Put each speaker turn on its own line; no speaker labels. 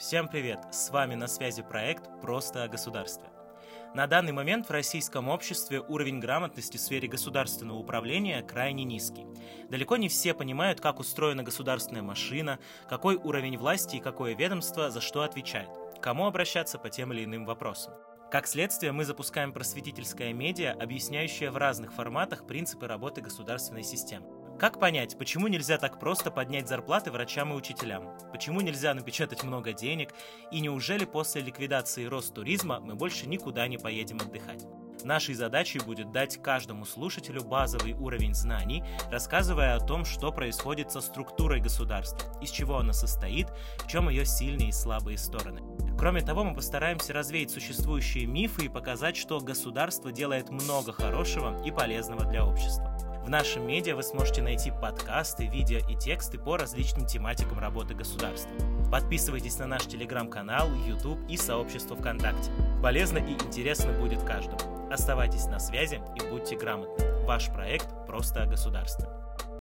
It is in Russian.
Всем привет! С вами на связи проект «Просто о государстве». На данный момент в российском обществе уровень грамотности в сфере государственного управления крайне низкий. Далеко не все понимают, как устроена государственная машина, какой уровень власти и какое ведомство за что отвечает, кому обращаться по тем или иным вопросам. Как следствие, мы запускаем просветительское медиа, объясняющее в разных форматах принципы работы государственной системы. Как понять, почему нельзя так просто поднять зарплаты врачам и учителям? Почему нельзя напечатать много денег? И неужели после ликвидации Ростуризма мы больше никуда не поедем отдыхать? Нашей задачей будет дать каждому слушателю базовый уровень знаний, рассказывая о том, что происходит со структурой государства, из чего она состоит, в чем ее сильные и слабые стороны. Кроме того, мы постараемся развеять существующие мифы и показать, что государство делает много хорошего и полезного для общества. В нашем медиа вы сможете найти подкасты, видео и тексты по различным тематикам работы государства. Подписывайтесь на наш телеграм-канал, YouTube и сообщество ВКонтакте. Полезно и интересно будет каждому. Оставайтесь на связи и будьте грамотны. Ваш проект «Просто о государстве».